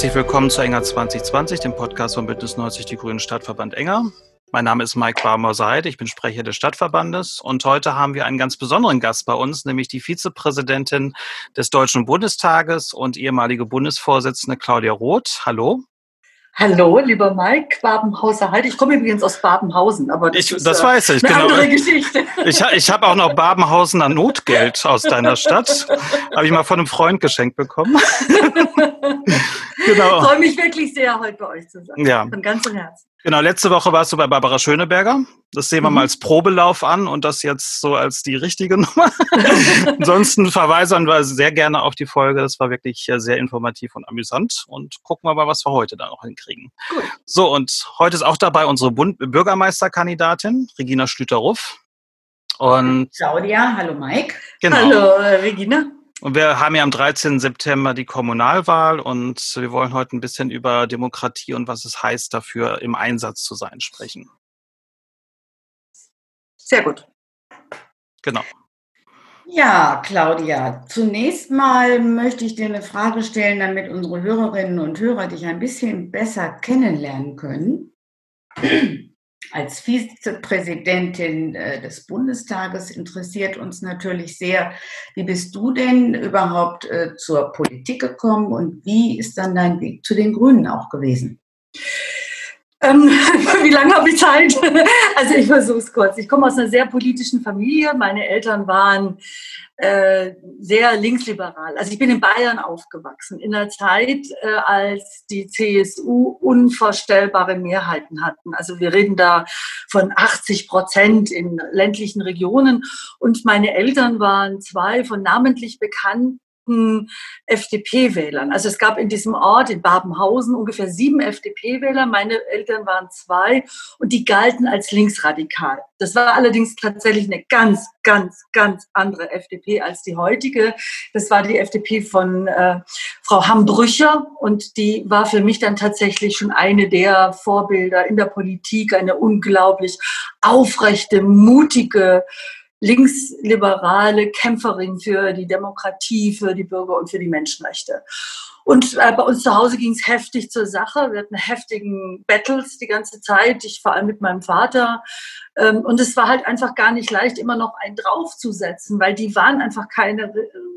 herzlich willkommen zu Enger 2020, dem Podcast von Bündnis 90 Die Grünen Stadtverband Enger. Mein Name ist Mike Barmer-Seid, ich bin Sprecher des Stadtverbandes und heute haben wir einen ganz besonderen Gast bei uns, nämlich die Vizepräsidentin des Deutschen Bundestages und ehemalige Bundesvorsitzende Claudia Roth. Hallo. Hallo, lieber Mike, Babenhauser Halt. Ich komme übrigens aus Babenhausen, aber das, ich, ist, das weiß ich. Eine genau. andere Geschichte. Ich, ich habe auch noch Babenhausener Notgeld aus deiner Stadt. habe ich mal von einem Freund geschenkt bekommen. genau. Ich freue mich wirklich sehr, heute bei euch zu sein. Ja. Von ganzem Herzen. Genau, letzte Woche warst du bei Barbara Schöneberger. Das sehen wir mhm. mal als Probelauf an und das jetzt so als die richtige Nummer. Ansonsten verweisen wir sehr gerne auf die Folge. Das war wirklich äh, sehr informativ und amüsant. Und gucken wir mal, was wir heute da noch hinkriegen. Gut. So, und heute ist auch dabei unsere Bund Bürgermeisterkandidatin, Regina Schlüter-Ruff. Und Claudia, hallo Mike. Genau. Hallo äh, Regina. Und wir haben ja am 13. September die Kommunalwahl und wir wollen heute ein bisschen über Demokratie und was es heißt, dafür im Einsatz zu sein, sprechen. Sehr gut. Genau. Ja, Claudia, zunächst mal möchte ich dir eine Frage stellen, damit unsere Hörerinnen und Hörer dich ein bisschen besser kennenlernen können als Vizepräsidentin äh, des Bundestages interessiert uns natürlich sehr, wie bist du denn überhaupt äh, zur Politik gekommen und wie ist dann dein Weg zu den Grünen auch gewesen? Ähm, wie lange habe ich Zeit? Also ich versuche es kurz. Ich komme aus einer sehr politischen Familie. Meine Eltern waren äh, sehr linksliberal. Also ich bin in Bayern aufgewachsen, in einer Zeit, äh, als die CSU unvorstellbare Mehrheiten hatten. Also wir reden da von 80 Prozent in ländlichen Regionen. Und meine Eltern waren zwei von namentlich bekannten FDP-Wählern. Also es gab in diesem Ort, in Babenhausen, ungefähr sieben FDP-Wähler. Meine Eltern waren zwei und die galten als linksradikal. Das war allerdings tatsächlich eine ganz, ganz, ganz andere FDP als die heutige. Das war die FDP von äh, Frau Hambrücher und die war für mich dann tatsächlich schon eine der Vorbilder in der Politik, eine unglaublich aufrechte, mutige, linksliberale Kämpferin für die Demokratie, für die Bürger und für die Menschenrechte. Und äh, bei uns zu Hause ging es heftig zur Sache. Wir hatten heftigen Battles die ganze Zeit, ich vor allem mit meinem Vater. Ähm, und es war halt einfach gar nicht leicht, immer noch einen draufzusetzen, weil die waren einfach keine,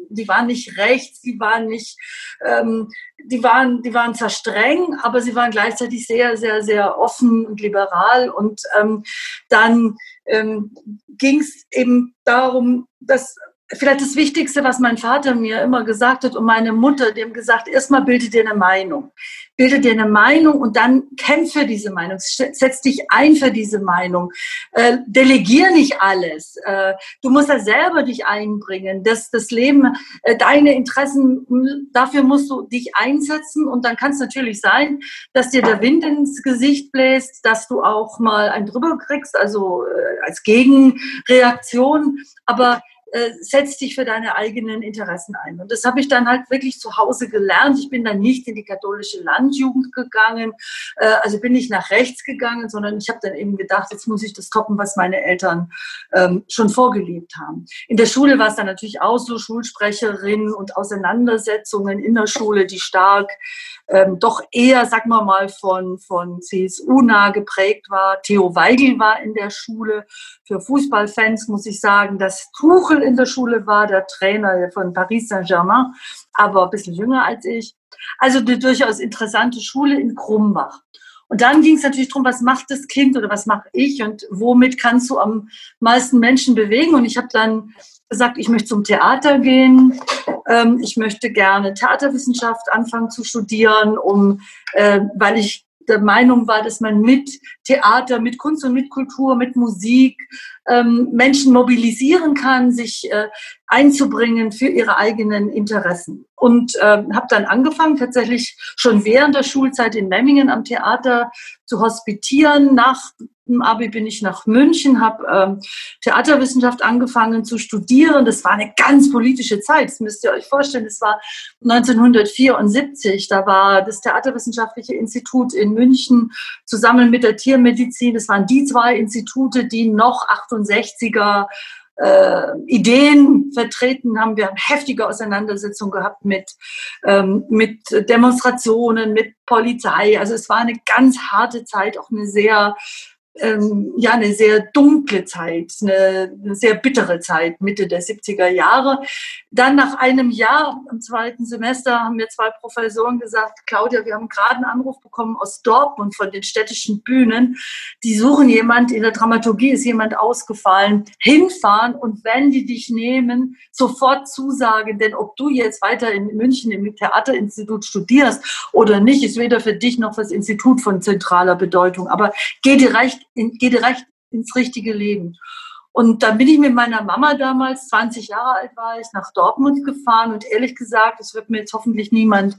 die waren nicht rechts, die waren nicht, ähm, die waren, die waren zwar streng, aber sie waren gleichzeitig sehr, sehr, sehr offen und liberal. Und ähm, dann ähm, ging es eben darum, dass vielleicht das Wichtigste, was mein Vater mir immer gesagt hat und meine Mutter, dem gesagt, erstmal bilde dir eine Meinung. Bilde dir eine Meinung und dann kämpfe diese Meinung. Setz dich ein für diese Meinung. Äh, delegier nicht alles. Äh, du musst da selber dich einbringen. Das, das Leben, äh, deine Interessen, dafür musst du dich einsetzen und dann kann es natürlich sein, dass dir der Wind ins Gesicht bläst, dass du auch mal einen drüber kriegst, also äh, als Gegenreaktion. Aber äh, setz dich für deine eigenen Interessen ein. Und das habe ich dann halt wirklich zu Hause gelernt. Ich bin dann nicht in die katholische Landjugend gegangen, äh, also bin nicht nach rechts gegangen, sondern ich habe dann eben gedacht, jetzt muss ich das toppen, was meine Eltern ähm, schon vorgelebt haben. In der Schule war es dann natürlich auch so Schulsprecherin und Auseinandersetzungen in der Schule, die stark ähm, doch eher, sag mal mal, von, von CSU nah geprägt war. Theo Weigel war in der Schule. Für Fußballfans muss ich sagen, dass Tuchel in der Schule war, der Trainer von Paris Saint-Germain, aber ein bisschen jünger als ich. Also eine durchaus interessante Schule in Krumbach. Und dann ging es natürlich darum, was macht das Kind oder was mache ich und womit kannst du am meisten Menschen bewegen. Und ich habe dann gesagt, ich möchte zum Theater gehen, ähm, ich möchte gerne Theaterwissenschaft anfangen zu studieren, um, äh, weil ich der Meinung war, dass man mit Theater, mit Kunst und mit Kultur, mit Musik ähm, Menschen mobilisieren kann, sich äh, einzubringen für ihre eigenen Interessen. Und äh, habe dann angefangen, tatsächlich schon während der Schulzeit in Memmingen am Theater zu hospitieren. Nach dem Abi bin ich nach München, habe ähm, Theaterwissenschaft angefangen zu studieren. Das war eine ganz politische Zeit. Das müsst ihr euch vorstellen. Das war 1974. Da war das Theaterwissenschaftliche Institut in München zusammen mit der Tiermedizin. Das waren die zwei Institute, die noch 68er äh, Ideen vertreten haben. Wir haben heftige Auseinandersetzungen gehabt mit, ähm, mit Demonstrationen, mit Polizei. Also es war eine ganz harte Zeit, auch eine sehr ähm, ja eine sehr dunkle Zeit, eine, sehr bittere Zeit, Mitte der 70er Jahre. Dann nach einem Jahr im zweiten Semester haben mir zwei Professoren gesagt, Claudia, wir haben gerade einen Anruf bekommen aus Dortmund von den städtischen Bühnen. Die suchen jemand, in der Dramaturgie ist jemand ausgefallen, hinfahren und wenn die dich nehmen, sofort zusagen, denn ob du jetzt weiter in München im Theaterinstitut studierst oder nicht, ist weder für dich noch für das Institut von zentraler Bedeutung. Aber geh direkt in, geh direkt ins richtige Leben. Und dann bin ich mit meiner Mama damals, 20 Jahre alt war ich, nach Dortmund gefahren und ehrlich gesagt, das wird mir jetzt hoffentlich niemand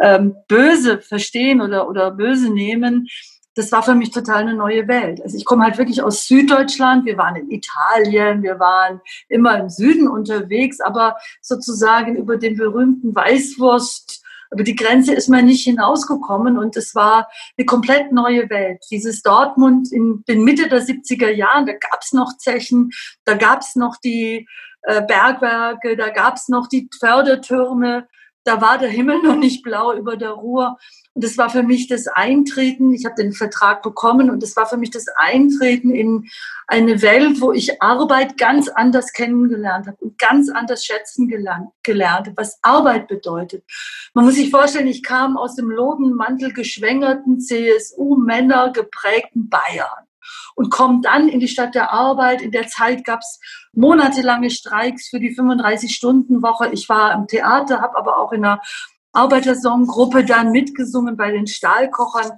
ähm, böse verstehen oder, oder böse nehmen. Das war für mich total eine neue Welt. Also ich komme halt wirklich aus Süddeutschland. Wir waren in Italien, wir waren immer im Süden unterwegs, aber sozusagen über den berühmten Weißwurst über die Grenze ist man nicht hinausgekommen und es war eine komplett neue Welt. Dieses Dortmund in den Mitte der 70er Jahren, da gab es noch Zechen, da gab es noch die äh, Bergwerke, da gab es noch die Fördertürme, da war der Himmel noch nicht blau über der Ruhr. Und es war für mich das Eintreten, ich habe den Vertrag bekommen und es war für mich das Eintreten in eine Welt, wo ich Arbeit ganz anders kennengelernt habe und ganz anders schätzen gelernt, habe, was Arbeit bedeutet. Man muss sich vorstellen, ich kam aus dem Lodenmantel geschwängerten CSU-Männer geprägten Bayern und komme dann in die Stadt der Arbeit. In der Zeit gab es monatelange Streiks für die 35-Stunden-Woche. Ich war im Theater, habe aber auch in einer Arbeitersonggruppe dann mitgesungen bei den Stahlkochern.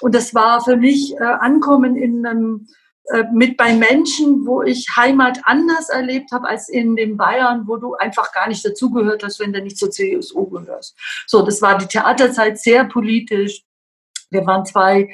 Und das war für mich äh, Ankommen in einem, äh, mit bei Menschen, wo ich Heimat anders erlebt habe als in den Bayern, wo du einfach gar nicht dazugehört hast, wenn du nicht zur CSU gehörst. So, das war die Theaterzeit sehr politisch. Wir waren zwei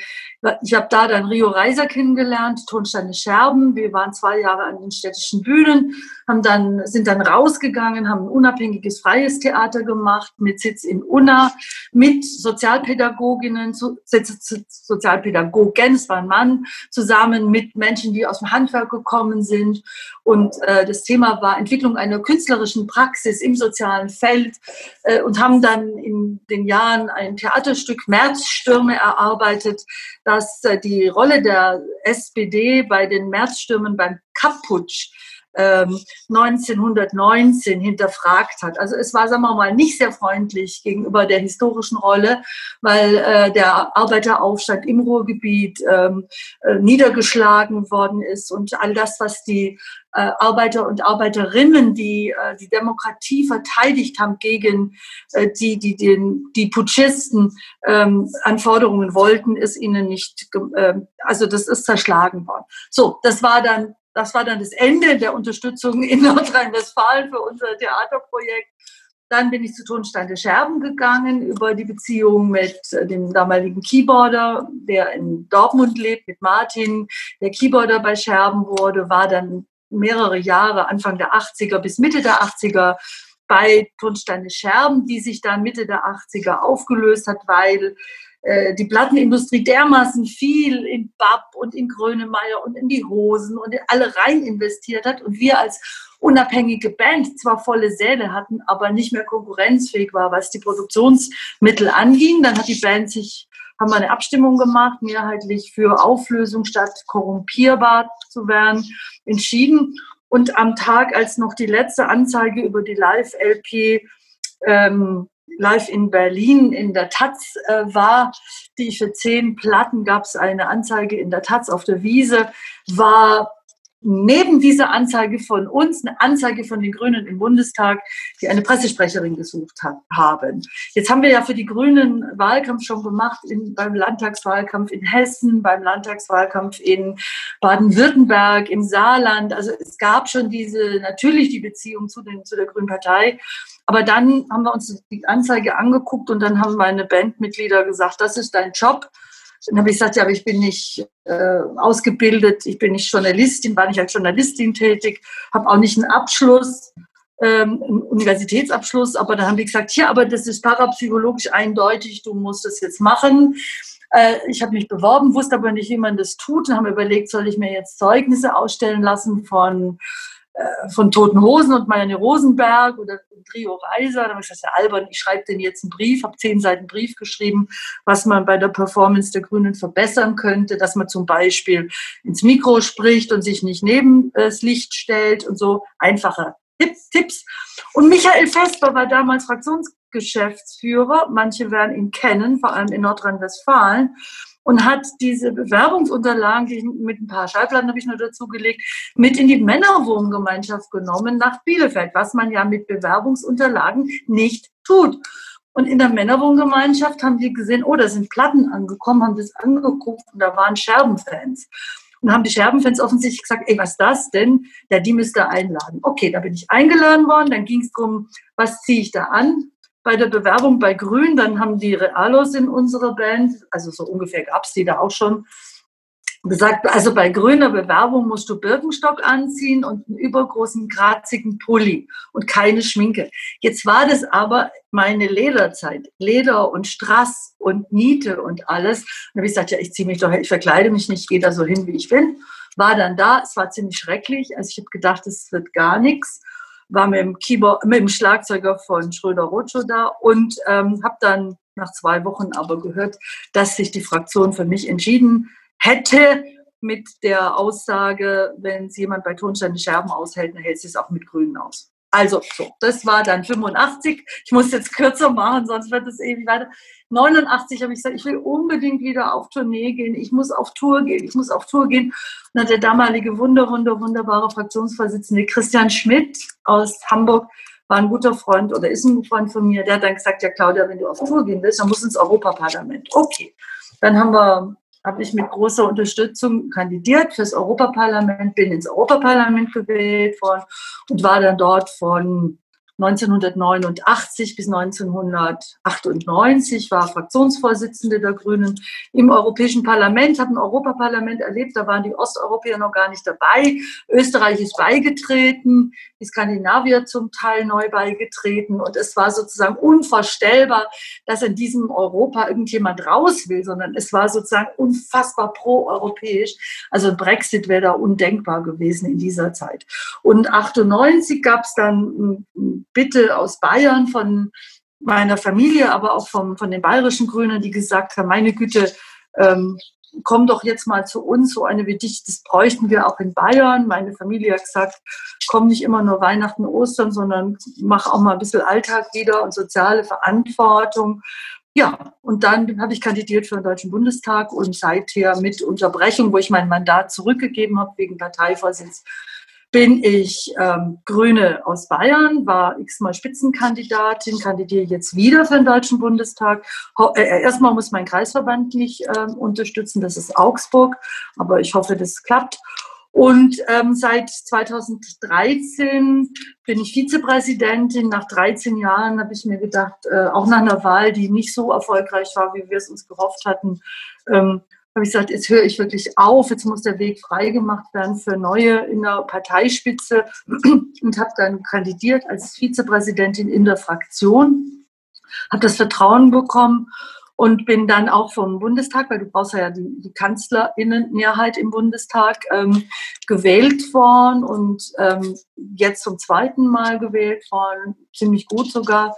ich habe da dann Rio Reiser kennengelernt, Tonsteine Scherben. Wir waren zwei Jahre an den städtischen Bühnen, haben dann, sind dann rausgegangen, haben ein unabhängiges freies Theater gemacht mit Sitz in Unna, mit Sozialpädagoginnen, Sozialpädagogen, es war ein Mann, zusammen mit Menschen, die aus dem Handwerk gekommen sind. Und äh, das Thema war Entwicklung einer künstlerischen Praxis im sozialen Feld äh, und haben dann in den Jahren ein Theaterstück Märzstürme erarbeitet dass äh, die Rolle der SPD bei den Märzstürmen beim Kapputsch 1919 ähm, hinterfragt hat. Also es war, sagen wir mal, nicht sehr freundlich gegenüber der historischen Rolle, weil äh, der Arbeiteraufstand im Ruhrgebiet ähm, äh, niedergeschlagen worden ist und all das, was die äh, Arbeiter und Arbeiterinnen, die äh, die Demokratie verteidigt haben gegen äh, die, die den, die Putschisten ähm, Anforderungen wollten, ist ihnen nicht, äh, also das ist zerschlagen worden. So, das war dann das war dann das Ende der Unterstützung in Nordrhein-Westfalen für unser Theaterprojekt. Dann bin ich zu Tonsteine Scherben gegangen über die Beziehung mit äh, dem damaligen Keyboarder, der in Dortmund lebt, mit Martin, der Keyboarder bei Scherben wurde, war dann mehrere Jahre, Anfang der 80er bis Mitte der 80er bei Tonsteine Scherben, die sich dann Mitte der 80er aufgelöst hat, weil äh, die Plattenindustrie dermaßen viel in Bab und in Grönemeyer und in die Hosen und in alle rein investiert hat und wir als unabhängige Band zwar volle Säle hatten, aber nicht mehr konkurrenzfähig war, was die Produktionsmittel anging. Dann hat die Band sich haben wir eine Abstimmung gemacht, mehrheitlich für Auflösung statt korrumpierbar zu werden, entschieden. Und am Tag, als noch die letzte Anzeige über die Live-LP ähm, live in Berlin in der Taz äh, war, die ich für zehn Platten gab es eine Anzeige in der Taz auf der Wiese, war neben dieser Anzeige von uns eine Anzeige von den Grünen im Bundestag, die eine Pressesprecherin gesucht hat, haben. Jetzt haben wir ja für die Grünen Wahlkampf schon gemacht in, beim Landtagswahlkampf in Hessen, beim Landtagswahlkampf in Baden-Württemberg, im Saarland. Also es gab schon diese, natürlich die Beziehung zu, den, zu der Grünen Partei. Aber dann haben wir uns die Anzeige angeguckt und dann haben meine Bandmitglieder gesagt, das ist dein Job. Dann habe ich gesagt, ja, aber ich bin nicht äh, ausgebildet, ich bin nicht Journalistin, war nicht als Journalistin tätig, habe auch nicht einen Abschluss, ähm, einen Universitätsabschluss, aber dann haben die gesagt, ja, aber das ist parapsychologisch eindeutig, du musst das jetzt machen. Äh, ich habe mich beworben, wusste aber nicht, wie man das tut. Und habe überlegt, soll ich mir jetzt Zeugnisse ausstellen lassen von äh, von Toten Hosen und Marianne Rosenberg oder Trio Reiser. Da habe ich gesagt, ja, albern, ich schreibe denen jetzt einen Brief, habe zehn Seiten Brief geschrieben, was man bei der Performance der Grünen verbessern könnte, dass man zum Beispiel ins Mikro spricht und sich nicht neben das Licht stellt und so einfache Tipps. Und Michael Vesper war damals Fraktionsgeschäftsführer. Manche werden ihn kennen, vor allem in Nordrhein-Westfalen und hat diese Bewerbungsunterlagen, die mit ein paar Schallplatten habe ich nur dazu gelegt, mit in die Männerwohngemeinschaft genommen nach Bielefeld, was man ja mit Bewerbungsunterlagen nicht tut. Und in der Männerwohngemeinschaft haben die gesehen, oh, da sind Platten angekommen, haben das angeguckt und da waren Scherbenfans. Und haben die Scherbenfans offensichtlich gesagt, ey, was ist das denn? Ja, die müsst ihr einladen. Okay, da bin ich eingeladen worden, dann ging es darum, was ziehe ich da an? Bei der Bewerbung bei Grün, dann haben die Realos in unserer Band, also so ungefähr gab es die da auch schon, gesagt, also bei grüner Bewerbung musst du Birkenstock anziehen und einen übergroßen, grazigen Pulli und keine Schminke. Jetzt war das aber meine Lederzeit. Leder und Strass und Niete und alles. Und dann habe ich gesagt, ja, ich ziehe mich doch, ich verkleide mich nicht, gehe da so hin, wie ich bin. War dann da, es war ziemlich schrecklich. Also ich habe gedacht, es wird gar nichts war mit dem Keyboard, mit dem Schlagzeuger von Schröder Rocho da und ähm, habe dann nach zwei Wochen aber gehört, dass sich die Fraktion für mich entschieden hätte mit der Aussage, wenn es jemand bei Tonstein Scherben aushält, dann hält sie es auch mit Grünen aus. Also, so, das war dann 85. Ich muss jetzt kürzer machen, sonst wird es ewig weiter. 89 habe ich gesagt, ich will unbedingt wieder auf Tournee gehen. Ich muss auf Tour gehen. Ich muss auf Tour gehen. Und hat der damalige wunder, wunder, wunderbare Fraktionsvorsitzende Christian Schmidt aus Hamburg war ein guter Freund oder ist ein Freund von mir. Der hat dann gesagt, ja Claudia, wenn du auf Tour gehen willst, dann musst du ins Europaparlament. Okay. Dann haben wir habe ich mit großer Unterstützung kandidiert fürs Europaparlament, bin ins Europaparlament gewählt worden und war dann dort von 1989 bis 1998 war Fraktionsvorsitzende der Grünen im Europäischen Parlament, habe ein Europaparlament erlebt, da waren die Osteuropäer noch gar nicht dabei. Österreich ist beigetreten, die Skandinavier zum Teil neu beigetreten und es war sozusagen unvorstellbar, dass in diesem Europa irgendjemand raus will, sondern es war sozusagen unfassbar pro-europäisch. Also Brexit wäre da undenkbar gewesen in dieser Zeit. Und 98 gab es dann Bitte aus Bayern von meiner Familie, aber auch vom, von den bayerischen Grünen, die gesagt haben, meine Güte, ähm, komm doch jetzt mal zu uns, so eine wie dich, das bräuchten wir auch in Bayern. Meine Familie hat gesagt, komm nicht immer nur Weihnachten, Ostern, sondern mach auch mal ein bisschen Alltag wieder und soziale Verantwortung. Ja, und dann habe ich kandidiert für den Deutschen Bundestag und seither mit Unterbrechung, wo ich mein Mandat zurückgegeben habe wegen Parteivorsitz, bin ich ähm, Grüne aus Bayern, war x-mal Spitzenkandidatin, kandidiere jetzt wieder für den Deutschen Bundestag. Äh, äh, erstmal muss mein Kreisverband mich äh, unterstützen, das ist Augsburg, aber ich hoffe, das klappt. Und ähm, seit 2013 bin ich Vizepräsidentin. Nach 13 Jahren habe ich mir gedacht, äh, auch nach einer Wahl, die nicht so erfolgreich war, wie wir es uns gehofft hatten, ähm, habe ich gesagt, jetzt höre ich wirklich auf, jetzt muss der Weg freigemacht werden für neue in der Parteispitze. Und habe dann kandidiert als Vizepräsidentin in der Fraktion, habe das Vertrauen bekommen und bin dann auch vom Bundestag, weil du brauchst ja die, die Kanzlerinnenmehrheit im Bundestag, ähm, gewählt worden und ähm, jetzt zum zweiten Mal gewählt worden, ziemlich gut sogar.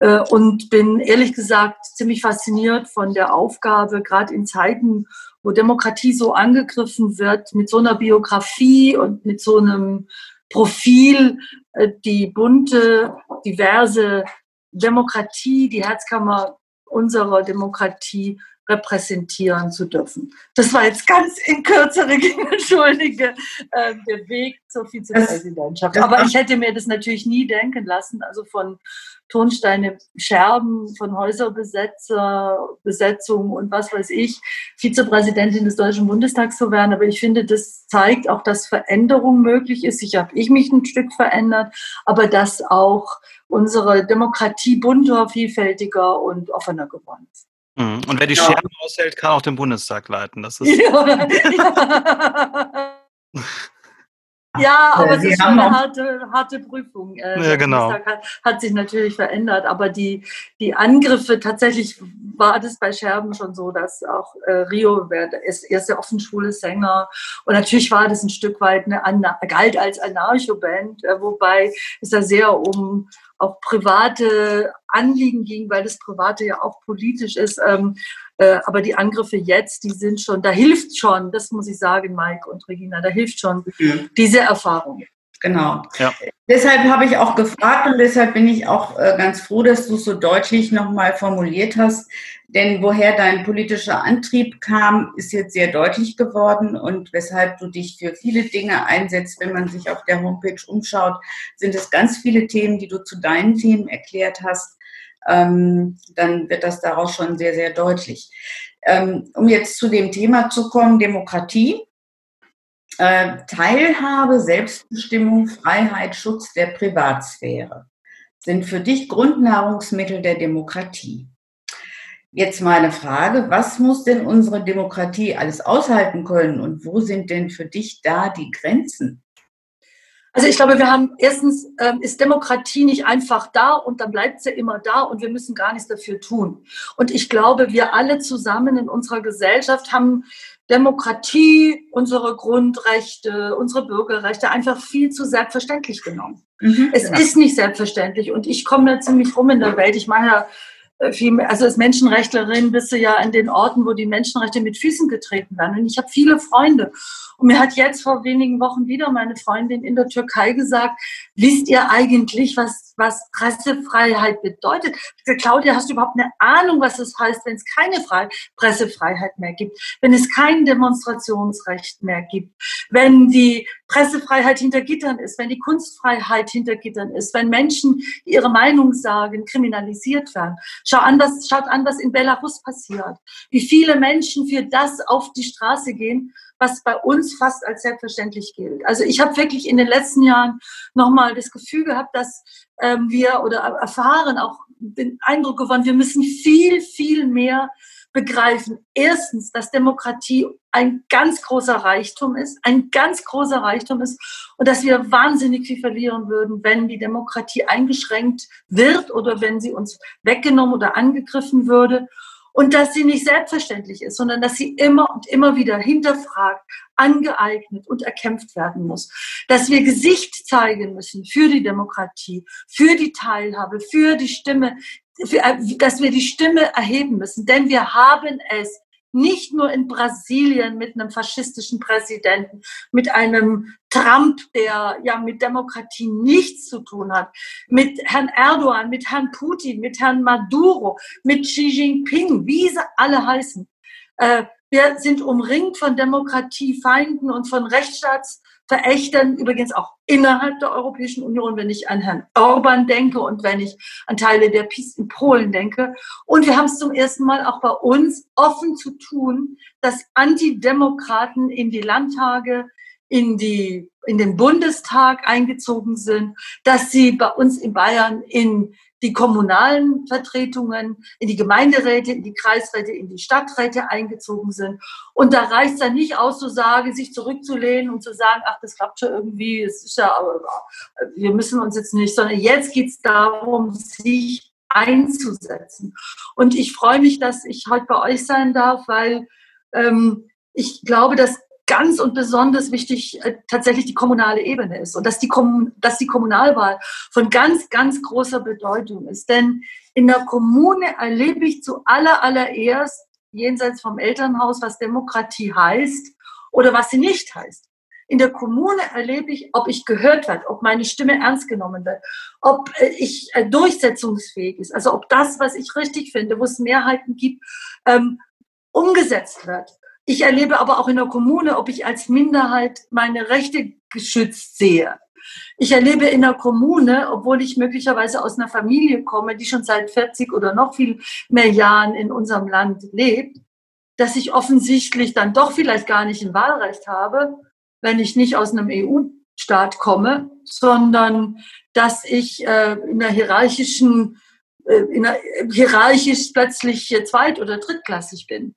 Äh, und bin ehrlich gesagt ziemlich fasziniert von der Aufgabe, gerade in Zeiten, wo Demokratie so angegriffen wird, mit so einer Biografie und mit so einem Profil, äh, die bunte, diverse Demokratie, die Herzkammer unserer Demokratie repräsentieren zu dürfen. Das war jetzt ganz in kürzere, entschuldige, äh, der Weg zur Vizepräsidentschaft. Aber ich hätte mir das natürlich nie denken lassen, also von Tonsteine, Scherben, von Häuserbesetzer, Besetzung und was weiß ich, Vizepräsidentin des Deutschen Bundestags zu werden. Aber ich finde, das zeigt auch, dass Veränderung möglich ist. Ich habe ich mich ein Stück verändert, aber dass auch unsere Demokratie bunter, vielfältiger und offener geworden ist. Mhm. Und wer die ja. Scherben aushält, kann auch den Bundestag leiten. Das ist ja. Ja, aber es ist schon eine harte, harte Prüfung. Äh, ja, genau. Hat, hat, sich natürlich verändert, aber die, die Angriffe, tatsächlich war das bei Scherben schon so, dass auch äh, Rio ist, er ist der offen schwule Sänger und natürlich war das ein Stück weit eine, galt als Anarcho-Band, äh, wobei es da sehr um auch private Anliegen ging, weil das Private ja auch politisch ist. Ähm, äh, aber die Angriffe jetzt, die sind schon, da hilft schon, das muss ich sagen, Mike und Regina, da hilft schon diese Erfahrung. Genau. Ja. Deshalb habe ich auch gefragt und deshalb bin ich auch äh, ganz froh, dass du es so deutlich nochmal formuliert hast. Denn woher dein politischer Antrieb kam, ist jetzt sehr deutlich geworden und weshalb du dich für viele Dinge einsetzt. Wenn man sich auf der Homepage umschaut, sind es ganz viele Themen, die du zu deinen Themen erklärt hast. Ähm, dann wird das daraus schon sehr, sehr deutlich. Ähm, um jetzt zu dem Thema zu kommen, Demokratie. Äh, Teilhabe, Selbstbestimmung, Freiheit, Schutz der Privatsphäre sind für dich Grundnahrungsmittel der Demokratie. Jetzt meine Frage, was muss denn unsere Demokratie alles aushalten können und wo sind denn für dich da die Grenzen? Also ich glaube, wir haben erstens ähm, ist Demokratie nicht einfach da und dann bleibt sie immer da und wir müssen gar nichts dafür tun. Und ich glaube, wir alle zusammen in unserer Gesellschaft haben Demokratie, unsere Grundrechte, unsere Bürgerrechte einfach viel zu selbstverständlich genommen. Mhm, es genau. ist nicht selbstverständlich und ich komme da ziemlich rum in der Welt. Ich mache ja äh, viel, also als Menschenrechtlerin bist du ja an den Orten, wo die Menschenrechte mit Füßen getreten werden. Und ich habe viele Freunde. Und mir hat jetzt vor wenigen Wochen wieder meine Freundin in der Türkei gesagt, wisst ihr eigentlich, was, was Pressefreiheit bedeutet? Claudia, hast du überhaupt eine Ahnung, was das heißt, wenn es keine Fre Pressefreiheit mehr gibt, wenn es kein Demonstrationsrecht mehr gibt, wenn die Pressefreiheit hinter Gittern ist, wenn die Kunstfreiheit hinter Gittern ist, wenn Menschen, die ihre Meinung sagen, kriminalisiert werden. Schau an, was, schaut an, was in Belarus passiert. Wie viele Menschen für das auf die Straße gehen, was bei uns fast als selbstverständlich gilt. Also ich habe wirklich in den letzten Jahren nochmal das Gefühl gehabt, dass ähm, wir oder erfahren auch den Eindruck gewonnen, wir müssen viel, viel mehr begreifen. Erstens, dass Demokratie ein ganz großer Reichtum ist, ein ganz großer Reichtum ist und dass wir wahnsinnig viel verlieren würden, wenn die Demokratie eingeschränkt wird oder wenn sie uns weggenommen oder angegriffen würde und dass sie nicht selbstverständlich ist, sondern dass sie immer und immer wieder hinterfragt, angeeignet und erkämpft werden muss. Dass wir Gesicht zeigen müssen für die Demokratie, für die Teilhabe, für die Stimme, für, äh, dass wir die Stimme erheben müssen. Denn wir haben es nicht nur in Brasilien mit einem faschistischen Präsidenten, mit einem Trump, der ja mit Demokratie nichts zu tun hat, mit Herrn Erdogan, mit Herrn Putin, mit Herrn Maduro, mit Xi Jinping, wie sie alle heißen. Äh, wir sind umringt von Demokratiefeinden und von Rechtsstaats verächtern, übrigens auch innerhalb der Europäischen Union, wenn ich an Herrn Orban denke und wenn ich an Teile der PiS in Polen denke. Und wir haben es zum ersten Mal auch bei uns offen zu tun, dass Antidemokraten in die Landtage, in die, in den Bundestag eingezogen sind, dass sie bei uns in Bayern in die kommunalen Vertretungen, in die Gemeinderäte, in die Kreisräte, in die Stadträte eingezogen sind. Und da reicht es dann nicht aus zu sagen, sich zurückzulehnen und zu sagen, ach, das klappt schon irgendwie, es ist ja, wir müssen uns jetzt nicht, sondern jetzt geht es darum, sich einzusetzen. Und ich freue mich, dass ich heute bei euch sein darf, weil ähm, ich glaube, dass ganz und besonders wichtig äh, tatsächlich die kommunale Ebene ist und dass die, Kom dass die Kommunalwahl von ganz, ganz großer Bedeutung ist. Denn in der Kommune erlebe ich zu aller, allererst jenseits vom Elternhaus, was Demokratie heißt oder was sie nicht heißt. In der Kommune erlebe ich, ob ich gehört werde, ob meine Stimme ernst genommen wird, ob äh, ich äh, durchsetzungsfähig ist, also ob das, was ich richtig finde, wo es Mehrheiten gibt, ähm, umgesetzt wird. Ich erlebe aber auch in der Kommune, ob ich als Minderheit meine Rechte geschützt sehe. Ich erlebe in der Kommune, obwohl ich möglicherweise aus einer Familie komme, die schon seit 40 oder noch viel mehr Jahren in unserem Land lebt, dass ich offensichtlich dann doch vielleicht gar nicht ein Wahlrecht habe, wenn ich nicht aus einem EU-Staat komme, sondern dass ich äh, in einer hierarchischen, äh, in einer, hierarchisch plötzlich zweit- oder drittklassig bin.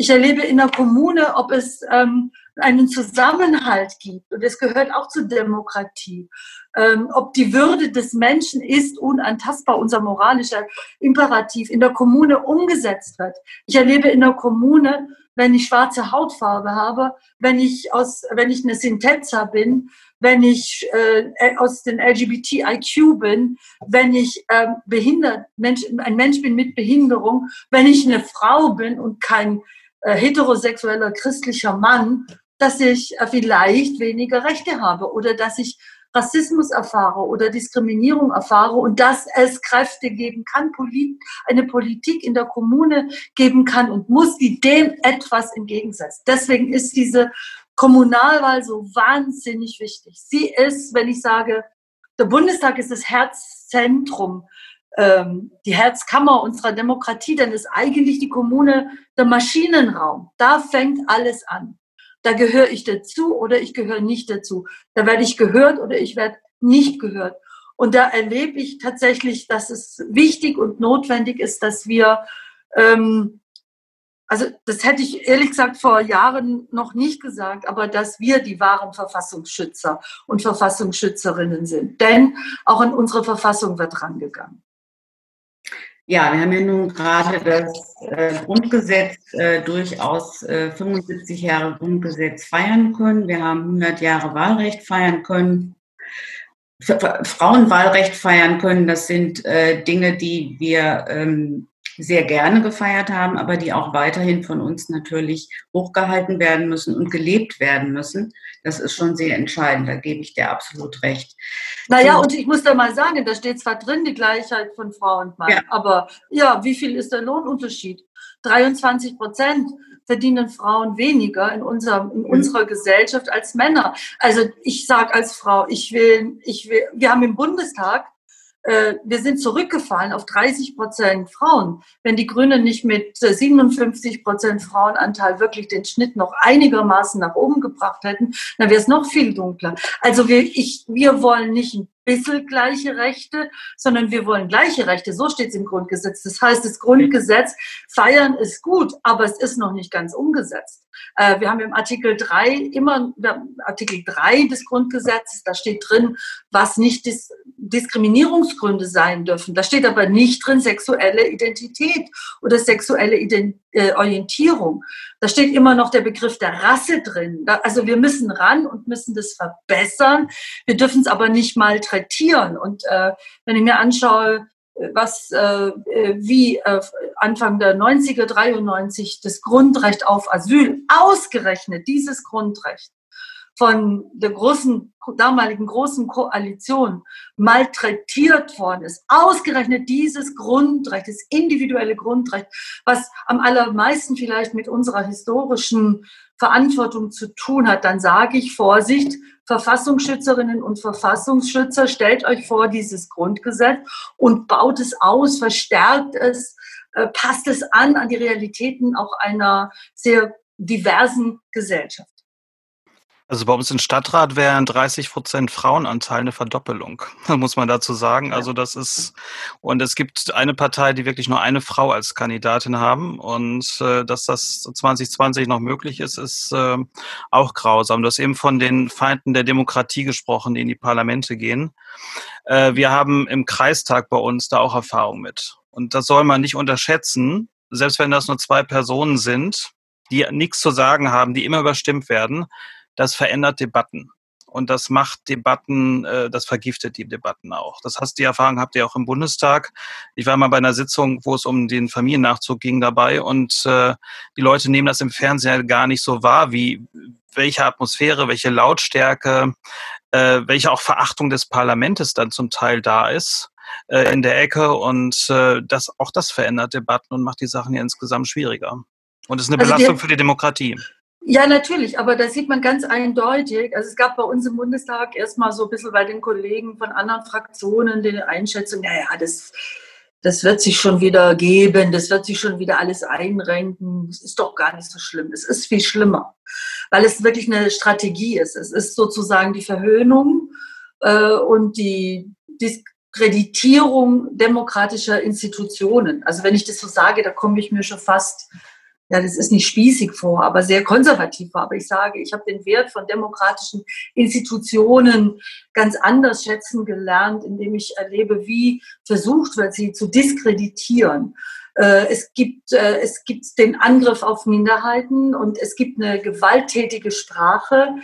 Ich erlebe in der Kommune, ob es ähm, einen Zusammenhalt gibt, und es gehört auch zur Demokratie, ähm, ob die Würde des Menschen ist unantastbar, unser moralischer Imperativ in der Kommune umgesetzt wird. Ich erlebe in der Kommune, wenn ich schwarze Hautfarbe habe, wenn ich aus, wenn ich eine Sintetza bin, wenn ich äh, aus den LGBTIQ bin, wenn ich äh, behindert, Mensch, ein Mensch bin mit Behinderung, wenn ich eine Frau bin und kein äh, heterosexueller christlicher Mann, dass ich äh, vielleicht weniger Rechte habe oder dass ich Rassismus erfahre oder Diskriminierung erfahre und dass es Kräfte geben kann, eine Politik in der Kommune geben kann und muss, die dem etwas entgegensetzt. Deswegen ist diese Kommunalwahl so wahnsinnig wichtig. Sie ist, wenn ich sage, der Bundestag ist das Herzzentrum, ähm, die Herzkammer unserer Demokratie, dann ist eigentlich die Kommune der Maschinenraum. Da fängt alles an da gehöre ich dazu oder ich gehöre nicht dazu. Da werde ich gehört oder ich werde nicht gehört. Und da erlebe ich tatsächlich, dass es wichtig und notwendig ist, dass wir, ähm, also das hätte ich ehrlich gesagt vor Jahren noch nicht gesagt, aber dass wir die wahren Verfassungsschützer und Verfassungsschützerinnen sind. Denn auch an unsere Verfassung wird rangegangen. Ja, wir haben ja nun gerade das äh, Grundgesetz äh, durchaus äh, 75 Jahre Grundgesetz feiern können. Wir haben 100 Jahre Wahlrecht feiern können. Frauenwahlrecht feiern können. Das sind äh, Dinge, die wir ähm, sehr gerne gefeiert haben, aber die auch weiterhin von uns natürlich hochgehalten werden müssen und gelebt werden müssen. Das ist schon sehr entscheidend, da gebe ich dir absolut recht. Naja, so. und ich muss da mal sagen, da steht zwar drin die Gleichheit von Frau und Mann, ja. aber ja, wie viel ist der Lohnunterschied? 23 Prozent verdienen Frauen weniger in, unserem, in mhm. unserer Gesellschaft als Männer. Also ich sage als Frau, ich will, ich will, wir haben im Bundestag äh, wir sind zurückgefallen auf 30 Prozent Frauen. Wenn die Grünen nicht mit 57 äh, Prozent Frauenanteil wirklich den Schnitt noch einigermaßen nach oben gebracht hätten, dann wäre es noch viel dunkler. Also wir, ich, wir wollen nicht ein bisschen gleiche Rechte, sondern wir wollen gleiche Rechte. So steht es im Grundgesetz. Das heißt, das Grundgesetz feiern ist gut, aber es ist noch nicht ganz umgesetzt. Äh, wir haben im Artikel 3 immer, Artikel 3 des Grundgesetzes, da steht drin, was nicht Dis Diskriminierungsgründe sein dürfen. Da steht aber nicht drin sexuelle Identität oder sexuelle Ident äh, Orientierung. Da steht immer noch der Begriff der Rasse drin. Da, also wir müssen ran und müssen das verbessern. Wir dürfen es aber nicht malträtieren. Und äh, wenn ich mir anschaue, was äh wie äh, Anfang der 90er, 93 das Grundrecht auf Asyl, ausgerechnet dieses Grundrecht von der großen, damaligen großen Koalition malträtiert worden ist. Ausgerechnet dieses Grundrecht, das individuelle Grundrecht, was am allermeisten vielleicht mit unserer historischen Verantwortung zu tun hat, dann sage ich Vorsicht, Verfassungsschützerinnen und Verfassungsschützer, stellt euch vor dieses Grundgesetz und baut es aus, verstärkt es, äh, passt es an an die Realitäten auch einer sehr diversen Gesellschaft. Also bei uns im Stadtrat wären 30 Prozent Frauenanteil eine Verdoppelung, muss man dazu sagen. Also das ist, und es gibt eine Partei, die wirklich nur eine Frau als Kandidatin haben. Und äh, dass das 2020 noch möglich ist, ist äh, auch grausam. Du hast eben von den Feinden der Demokratie gesprochen, die in die Parlamente gehen. Äh, wir haben im Kreistag bei uns da auch Erfahrung mit. Und das soll man nicht unterschätzen, selbst wenn das nur zwei Personen sind, die nichts zu sagen haben, die immer überstimmt werden das verändert Debatten. Und das macht Debatten, äh, das vergiftet die Debatten auch. Das heißt, die Erfahrung habt ihr auch im Bundestag. Ich war mal bei einer Sitzung, wo es um den Familiennachzug ging dabei und äh, die Leute nehmen das im Fernsehen gar nicht so wahr, wie welche Atmosphäre, welche Lautstärke, äh, welche auch Verachtung des Parlaments dann zum Teil da ist äh, in der Ecke und äh, das auch das verändert Debatten und macht die Sachen ja insgesamt schwieriger. Und ist eine also Belastung für die Demokratie. Ja, natürlich, aber da sieht man ganz eindeutig, also es gab bei uns im Bundestag erstmal so ein bisschen bei den Kollegen von anderen Fraktionen die Einschätzung, naja, das, das wird sich schon wieder geben, das wird sich schon wieder alles einrenken, das ist doch gar nicht so schlimm, es ist viel schlimmer, weil es wirklich eine Strategie ist. Es ist sozusagen die Verhöhnung äh, und die Diskreditierung demokratischer Institutionen. Also wenn ich das so sage, da komme ich mir schon fast ja, das ist nicht spießig vor, aber sehr konservativ vor. Aber ich sage, ich habe den Wert von demokratischen Institutionen ganz anders schätzen gelernt, indem ich erlebe, wie versucht wird, sie zu diskreditieren. Äh, es gibt, äh, es gibt den Angriff auf Minderheiten und es gibt eine gewalttätige Sprache,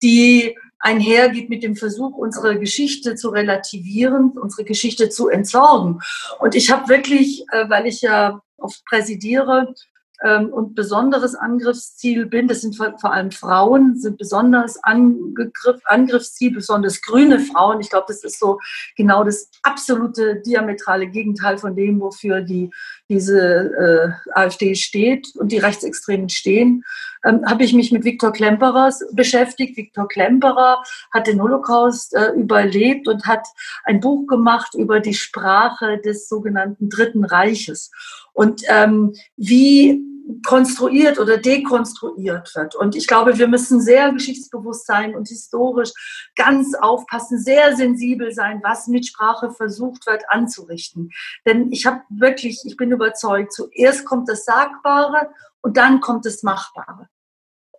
die einhergeht mit dem Versuch, unsere Geschichte zu relativieren, unsere Geschichte zu entsorgen. Und ich habe wirklich, äh, weil ich ja oft präsidiere, und besonderes Angriffsziel bin. Das sind vor allem Frauen, sind besonders Angriff, Angriffsziel, besonders grüne Frauen. Ich glaube, das ist so genau das absolute diametrale Gegenteil von dem, wofür die, diese äh, AfD steht und die Rechtsextremen stehen. Ähm, habe ich mich mit Viktor Klemperer beschäftigt. Viktor Klemperer hat den Holocaust äh, überlebt und hat ein Buch gemacht über die Sprache des sogenannten Dritten Reiches und ähm, wie konstruiert oder dekonstruiert wird. Und ich glaube, wir müssen sehr geschichtsbewusst sein und historisch ganz aufpassen, sehr sensibel sein, was mit Sprache versucht wird anzurichten. Denn ich habe wirklich, ich bin überzeugt, zuerst kommt das Sagbare und dann kommt das Machbare.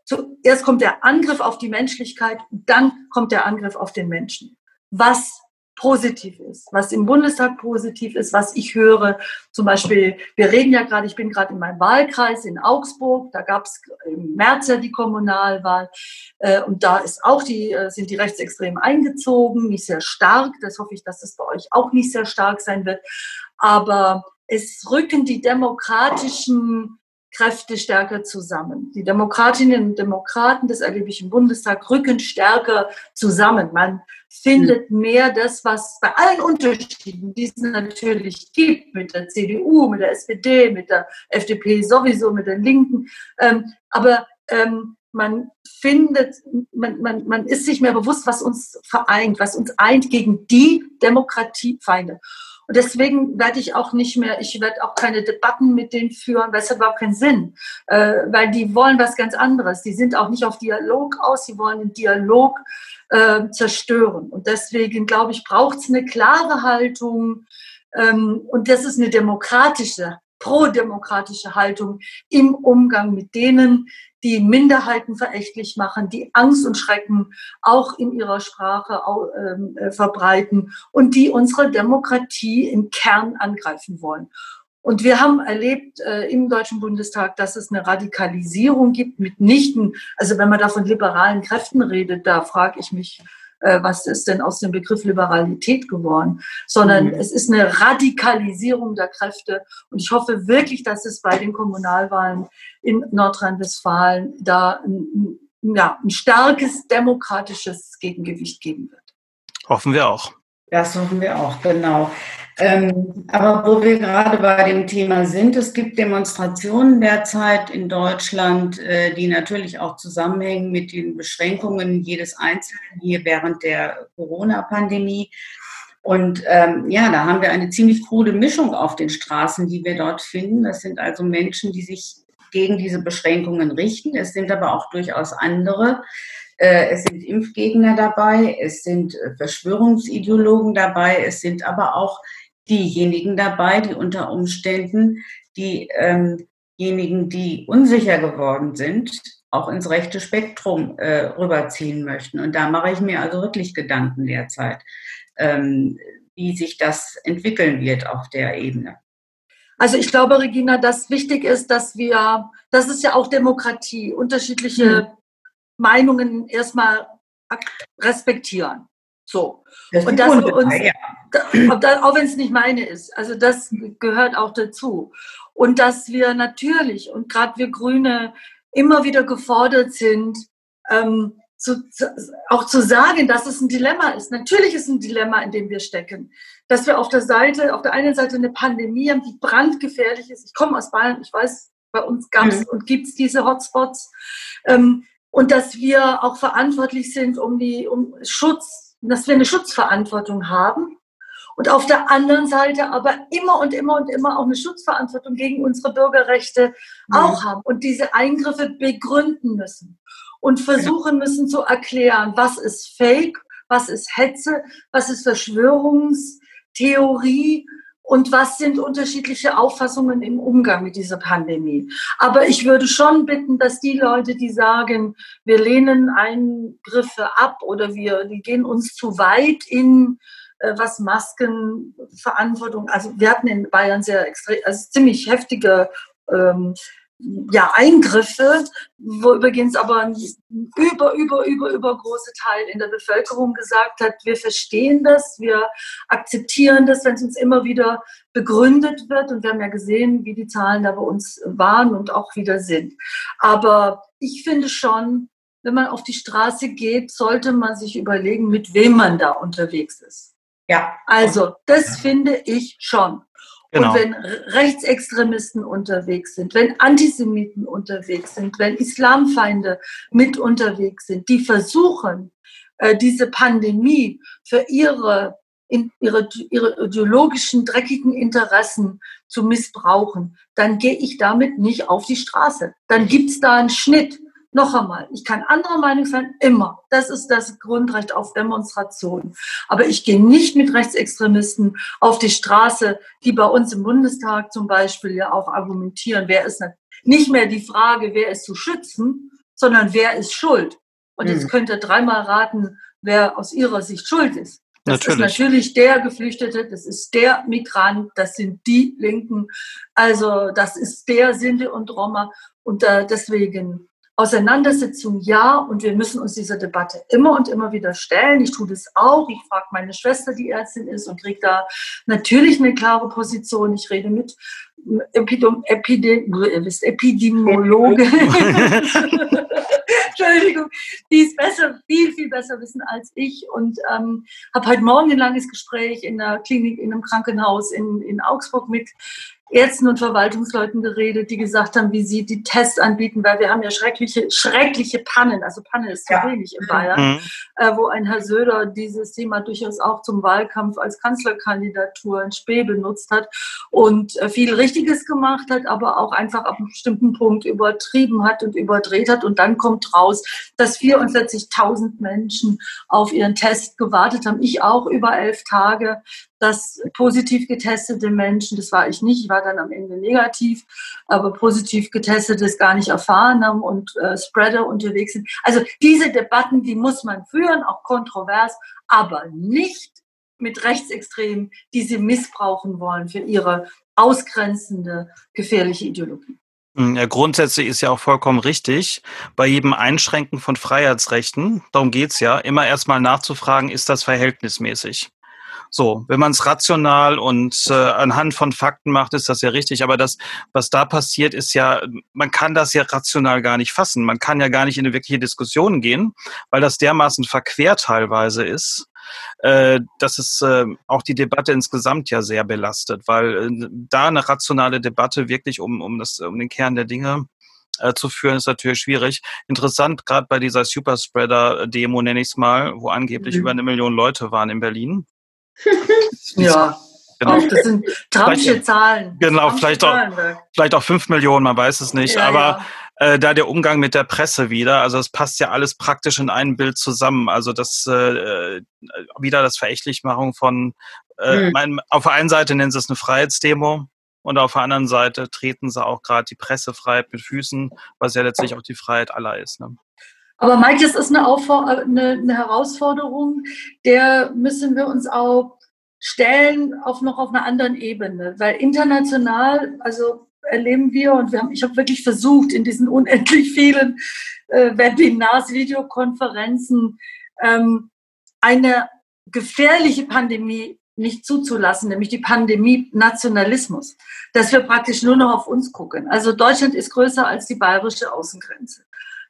Zuerst kommt der Angriff auf die Menschlichkeit dann kommt der Angriff auf den Menschen. Was positiv ist, was im Bundestag positiv ist, was ich höre. Zum Beispiel, wir reden ja gerade, ich bin gerade in meinem Wahlkreis in Augsburg, da gab es im März ja die Kommunalwahl äh, und da ist auch die, äh, sind die Rechtsextremen eingezogen, nicht sehr stark. Das hoffe ich, dass es bei euch auch nicht sehr stark sein wird. Aber es rücken die demokratischen Kräfte stärker zusammen. Die Demokratinnen und Demokraten, ich im Bundestag, rücken stärker zusammen. Man findet mehr das, was bei allen Unterschieden, die es natürlich gibt, mit der CDU, mit der SPD, mit der FDP sowieso, mit den Linken. Ähm, aber ähm, man findet, man, man, man ist sich mehr bewusst, was uns vereint, was uns eint gegen die Demokratiefeinde. Und deswegen werde ich auch nicht mehr, ich werde auch keine Debatten mit denen führen, weil es hat überhaupt keinen Sinn. Äh, weil die wollen was ganz anderes. Die sind auch nicht auf Dialog aus, sie wollen den Dialog äh, zerstören. Und deswegen, glaube ich, braucht es eine klare Haltung. Ähm, und das ist eine demokratische, prodemokratische Haltung im Umgang mit denen, die Minderheiten verächtlich machen, die Angst und Schrecken auch in ihrer Sprache ähm, äh, verbreiten und die unsere Demokratie im Kern angreifen wollen. Und wir haben erlebt äh, im Deutschen Bundestag, dass es eine Radikalisierung gibt mitnichten. Also wenn man da von liberalen Kräften redet, da frage ich mich, äh, was ist denn aus dem Begriff Liberalität geworden, sondern mhm. es ist eine Radikalisierung der Kräfte. Und ich hoffe wirklich, dass es bei den Kommunalwahlen in Nordrhein-Westfalen da ein, ja, ein starkes demokratisches Gegengewicht geben wird. Hoffen wir auch. Das hoffen wir auch, genau. Ähm, aber wo wir gerade bei dem Thema sind, es gibt Demonstrationen derzeit in Deutschland, äh, die natürlich auch zusammenhängen mit den Beschränkungen jedes Einzelnen hier während der Corona-Pandemie. Und ähm, ja, da haben wir eine ziemlich krude Mischung auf den Straßen, die wir dort finden. Das sind also Menschen, die sich gegen diese Beschränkungen richten. Es sind aber auch durchaus andere, es sind Impfgegner dabei, es sind äh, Verschwörungsideologen dabei, es sind aber auch diejenigen dabei, die unter Umständen diejenigen, ähm die unsicher geworden sind, auch ins rechte Spektrum äh, rüberziehen möchten. Und da mache ich mir also wirklich Gedanken derzeit, ähm, wie sich das entwickeln wird auf der Ebene. Also ich glaube, Regina, dass wichtig ist, dass wir, das ist ja auch Demokratie, unterschiedliche hm. Meinungen erstmal respektieren. So. Das und dass wir uns, ja. auch wenn es nicht meine ist, also das gehört auch dazu. Und dass wir natürlich, und gerade wir Grüne, immer wieder gefordert sind, ähm, zu, zu, auch zu sagen, dass es ein Dilemma ist. Natürlich ist ein Dilemma, in dem wir stecken. Dass wir auf der Seite, auf der einen Seite eine Pandemie haben, die brandgefährlich ist. Ich komme aus Bayern, ich weiß, bei uns gab es mhm. und gibt es diese Hotspots. Ähm, und dass wir auch verantwortlich sind um die um Schutz, dass wir eine Schutzverantwortung haben und auf der anderen Seite aber immer und immer und immer auch eine Schutzverantwortung gegen unsere Bürgerrechte mhm. auch haben und diese Eingriffe begründen müssen und versuchen müssen zu erklären, was ist Fake, was ist Hetze, was ist Verschwörungstheorie und was sind unterschiedliche Auffassungen im Umgang mit dieser Pandemie. Aber ich würde schon bitten, dass die Leute, die sagen, wir lehnen Eingriffe ab oder wir, wir gehen uns zu weit in äh, was Maskenverantwortung, also wir hatten in Bayern sehr extrem, also ziemlich heftige ähm, ja, Eingriffe, wo übrigens aber ein über, über, über, über große Teil in der Bevölkerung gesagt hat, wir verstehen das, wir akzeptieren das, wenn es uns immer wieder begründet wird. Und wir haben ja gesehen, wie die Zahlen da bei uns waren und auch wieder sind. Aber ich finde schon, wenn man auf die Straße geht, sollte man sich überlegen, mit wem man da unterwegs ist. Ja. Also, das finde ich schon. Genau. Und wenn Rechtsextremisten unterwegs sind, wenn Antisemiten unterwegs sind, wenn Islamfeinde mit unterwegs sind, die versuchen, äh, diese Pandemie für ihre, ihre, ihre ideologischen, dreckigen Interessen zu missbrauchen, dann gehe ich damit nicht auf die Straße. Dann gibt's da einen Schnitt. Noch einmal, ich kann anderer Meinung sein, immer. Das ist das Grundrecht auf Demonstration. Aber ich gehe nicht mit Rechtsextremisten auf die Straße, die bei uns im Bundestag zum Beispiel ja auch argumentieren, wer ist nicht mehr die Frage, wer ist zu schützen, sondern wer ist schuld. Und jetzt mhm. könnt ihr dreimal raten, wer aus ihrer Sicht schuld ist. Das natürlich. ist natürlich der Geflüchtete, das ist der Migrant, das sind die Linken, also das ist der Sinde und Roma. Und äh, deswegen Auseinandersetzung ja, und wir müssen uns dieser Debatte immer und immer wieder stellen. Ich tue das auch. Ich frage meine Schwester, die Ärztin ist, und kriege da natürlich eine klare Position. Ich rede mit Epidem Epidem Epidemiologe. Entschuldigung, die es besser, viel, viel besser wissen als ich. Und ähm, habe heute Morgen ein langes Gespräch in der Klinik, in einem Krankenhaus in, in Augsburg mit Ärzten und Verwaltungsleuten geredet, die gesagt haben, wie sie die Tests anbieten, weil wir haben ja schreckliche, schreckliche Pannen, also Panne ist zu ja. wenig in Bayern, mhm. äh, wo ein Herr Söder dieses Thema durchaus auch zum Wahlkampf als Kanzlerkandidatur in Spee benutzt hat und äh, viel Richtiges gemacht hat, aber auch einfach ab einem bestimmten Punkt übertrieben hat und überdreht hat. Und dann kommt raus, dass 44.000 Menschen auf ihren Test gewartet haben. Ich auch über elf Tage dass positiv getestete Menschen, das war ich nicht, ich war dann am Ende negativ, aber positiv getestete es gar nicht erfahren haben und äh, Spreader unterwegs sind. Also diese Debatten, die muss man führen, auch kontrovers, aber nicht mit Rechtsextremen, die sie missbrauchen wollen für ihre ausgrenzende, gefährliche Ideologie. Hm, ja, grundsätzlich ist ja auch vollkommen richtig, bei jedem Einschränken von Freiheitsrechten, darum geht's ja, immer erstmal nachzufragen, ist das verhältnismäßig? So, wenn man es rational und äh, anhand von Fakten macht, ist das ja richtig. Aber das, was da passiert, ist ja, man kann das ja rational gar nicht fassen. Man kann ja gar nicht in eine wirkliche Diskussion gehen, weil das dermaßen verquer teilweise ist, äh, dass es äh, auch die Debatte insgesamt ja sehr belastet, weil äh, da eine rationale Debatte wirklich um, um, das, um den Kern der Dinge äh, zu führen, ist natürlich schwierig. Interessant, gerade bei dieser Superspreader-Demo, nenne ich es mal, wo angeblich mhm. über eine Million Leute waren in Berlin. ja. Genau. Auch, das sind tragische Zahlen. Genau, vielleicht auch, vielleicht auch fünf Millionen, man weiß es nicht. Ja, aber ja. Äh, da der Umgang mit der Presse wieder, also es passt ja alles praktisch in ein Bild zusammen. Also das äh, wieder das Verächtlichmachung von, äh, hm. mein, auf der einen Seite nennen sie es eine Freiheitsdemo, und auf der anderen Seite treten sie auch gerade die Pressefreiheit mit Füßen, was ja letztlich auch die Freiheit aller ist. Ne? Aber das ist eine, eine, eine Herausforderung, der müssen wir uns auch stellen auf noch auf einer anderen Ebene, weil international, also erleben wir und wir haben, ich habe wirklich versucht in diesen unendlich vielen äh, Webinars, Videokonferenzen ähm, eine gefährliche Pandemie nicht zuzulassen, nämlich die Pandemie Nationalismus, dass wir praktisch nur noch auf uns gucken. Also Deutschland ist größer als die bayerische Außengrenze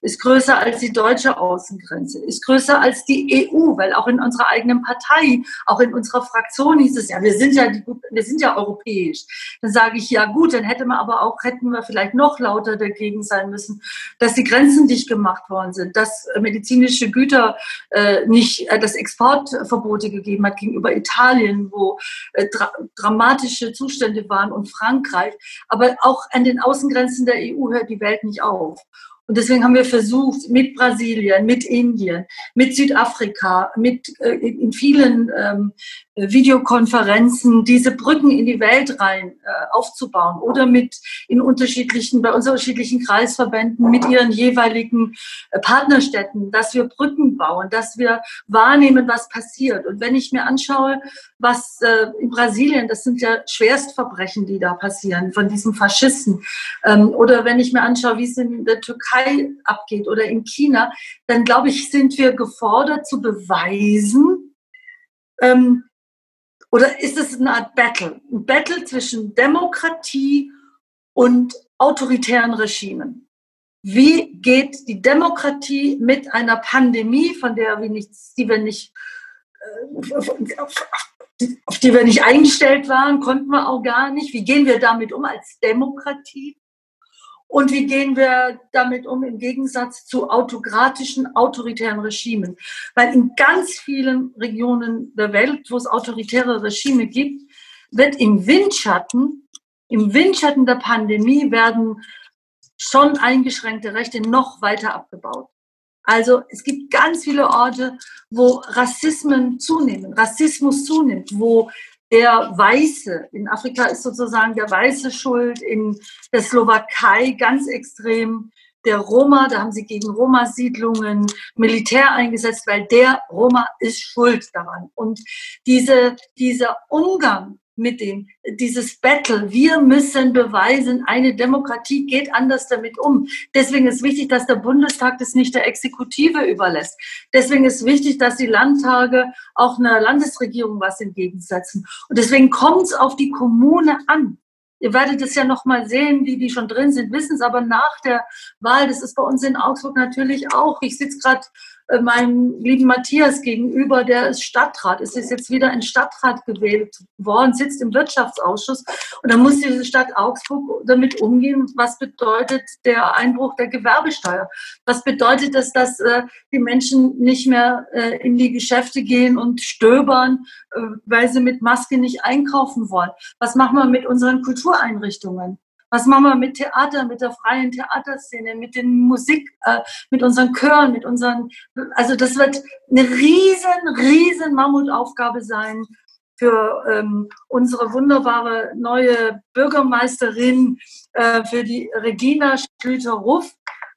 ist größer als die deutsche Außengrenze, ist größer als die EU, weil auch in unserer eigenen Partei, auch in unserer Fraktion hieß es ja, wir sind ja, die, wir sind ja europäisch. Dann sage ich, ja gut, dann hätte man aber auch, hätten wir vielleicht noch lauter dagegen sein müssen, dass die Grenzen dicht gemacht worden sind, dass medizinische Güter äh, nicht, äh, das Exportverbote gegeben hat gegenüber Italien, wo äh, dra dramatische Zustände waren und Frankreich. Aber auch an den Außengrenzen der EU hört die Welt nicht auf. Und deswegen haben wir versucht, mit Brasilien, mit Indien, mit Südafrika, mit äh, in vielen ähm, Videokonferenzen diese Brücken in die Welt rein äh, aufzubauen oder mit in unterschiedlichen, bei unterschiedlichen Kreisverbänden mit ihren jeweiligen äh, Partnerstädten, dass wir Brücken bauen, dass wir wahrnehmen, was passiert. Und wenn ich mir anschaue, was äh, in Brasilien, das sind ja Schwerstverbrechen, die da passieren von diesen Faschisten, ähm, oder wenn ich mir anschaue, wie es in der Türkei abgeht oder in China, dann glaube ich, sind wir gefordert zu beweisen, ähm, oder ist es eine Art Battle? Ein Battle zwischen Demokratie und autoritären Regimen. Wie geht die Demokratie mit einer Pandemie, von der wir nicht, die wir nicht, äh, auf die wir nicht eingestellt waren, konnten wir auch gar nicht. Wie gehen wir damit um als Demokratie? Und wie gehen wir damit um im Gegensatz zu autokratischen, autoritären Regimen? Weil in ganz vielen Regionen der Welt, wo es autoritäre Regime gibt, wird im Windschatten, im Windschatten der Pandemie werden schon eingeschränkte Rechte noch weiter abgebaut. Also es gibt ganz viele Orte, wo Rassismen zunehmen, Rassismus zunimmt, wo der Weiße, in Afrika ist sozusagen der Weiße schuld, in der Slowakei ganz extrem der Roma, da haben sie gegen Roma-Siedlungen Militär eingesetzt, weil der Roma ist schuld daran. Und diese, dieser Umgang mit dem, dieses Battle. Wir müssen beweisen, eine Demokratie geht anders damit um. Deswegen ist wichtig, dass der Bundestag das nicht der Exekutive überlässt. Deswegen ist wichtig, dass die Landtage auch einer Landesregierung was entgegensetzen. Und deswegen kommt es auf die Kommune an. Ihr werdet es ja noch mal sehen, die, die schon drin sind, wissen es aber nach der Wahl. Das ist bei uns in Augsburg natürlich auch. Ich sitze gerade meinem lieben Matthias gegenüber, der ist Stadtrat, es ist jetzt wieder ein Stadtrat gewählt worden, sitzt im Wirtschaftsausschuss und da muss diese Stadt Augsburg damit umgehen, was bedeutet der Einbruch der Gewerbesteuer? Was bedeutet das, dass äh, die Menschen nicht mehr äh, in die Geschäfte gehen und stöbern, äh, weil sie mit Maske nicht einkaufen wollen? Was machen wir mit unseren Kultureinrichtungen? Was machen wir mit Theater, mit der freien Theaterszene, mit den Musik, äh, mit unseren Chören, mit unseren, also das wird eine riesen, riesen Mammutaufgabe sein für ähm, unsere wunderbare neue Bürgermeisterin, äh, für die Regina Schlüter-Ruff,